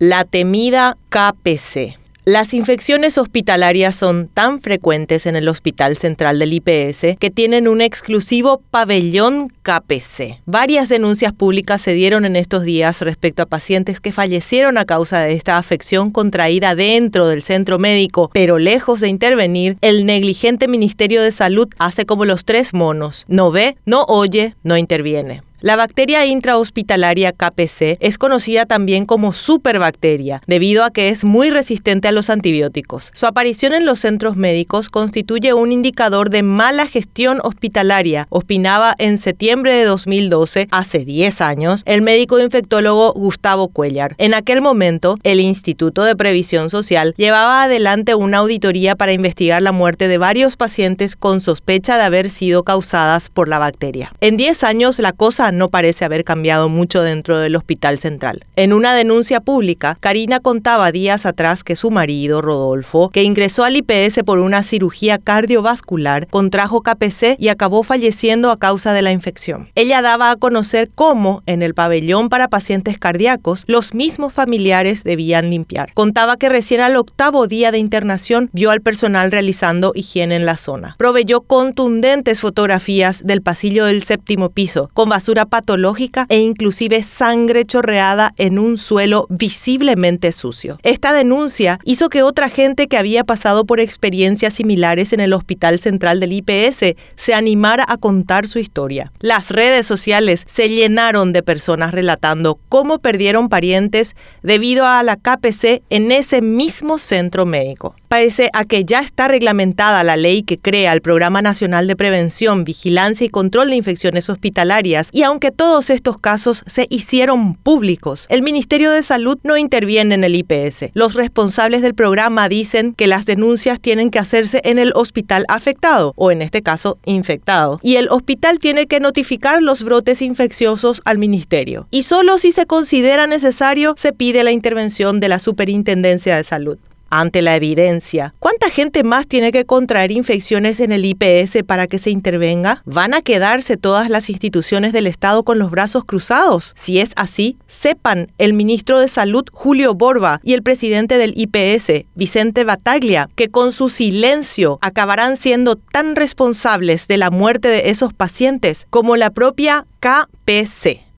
La temida KPC. Las infecciones hospitalarias son tan frecuentes en el Hospital Central del IPS que tienen un exclusivo pabellón KPC. Varias denuncias públicas se dieron en estos días respecto a pacientes que fallecieron a causa de esta afección contraída dentro del centro médico, pero lejos de intervenir, el negligente Ministerio de Salud hace como los tres monos, no ve, no oye, no interviene. La bacteria intrahospitalaria KPC es conocida también como superbacteria, debido a que es muy resistente a los antibióticos. Su aparición en los centros médicos constituye un indicador de mala gestión hospitalaria, opinaba en septiembre de 2012, hace 10 años, el médico infectólogo Gustavo Cuellar. En aquel momento, el Instituto de Previsión Social llevaba adelante una auditoría para investigar la muerte de varios pacientes con sospecha de haber sido causadas por la bacteria. En 10 años, la cosa no parece haber cambiado mucho dentro del hospital central. En una denuncia pública, Karina contaba días atrás que su marido, Rodolfo, que ingresó al IPS por una cirugía cardiovascular, contrajo KPC y acabó falleciendo a causa de la infección. Ella daba a conocer cómo, en el pabellón para pacientes cardíacos, los mismos familiares debían limpiar. Contaba que recién al octavo día de internación vio al personal realizando higiene en la zona. Proveyó contundentes fotografías del pasillo del séptimo piso, con basura patológica e inclusive sangre chorreada en un suelo visiblemente sucio. Esta denuncia hizo que otra gente que había pasado por experiencias similares en el Hospital Central del IPS se animara a contar su historia. Las redes sociales se llenaron de personas relatando cómo perdieron parientes debido a la KPC en ese mismo centro médico. Pese a que ya está reglamentada la ley que crea el Programa Nacional de Prevención, Vigilancia y Control de Infecciones Hospitalarias y aunque todos estos casos se hicieron públicos, el Ministerio de Salud no interviene en el IPS. Los responsables del programa dicen que las denuncias tienen que hacerse en el hospital afectado, o en este caso infectado, y el hospital tiene que notificar los brotes infecciosos al Ministerio. Y solo si se considera necesario se pide la intervención de la Superintendencia de Salud ante la evidencia. ¿Cuánta gente más tiene que contraer infecciones en el IPS para que se intervenga? ¿Van a quedarse todas las instituciones del Estado con los brazos cruzados? Si es así, sepan el ministro de Salud Julio Borba y el presidente del IPS Vicente Bataglia que con su silencio acabarán siendo tan responsables de la muerte de esos pacientes como la propia KPC.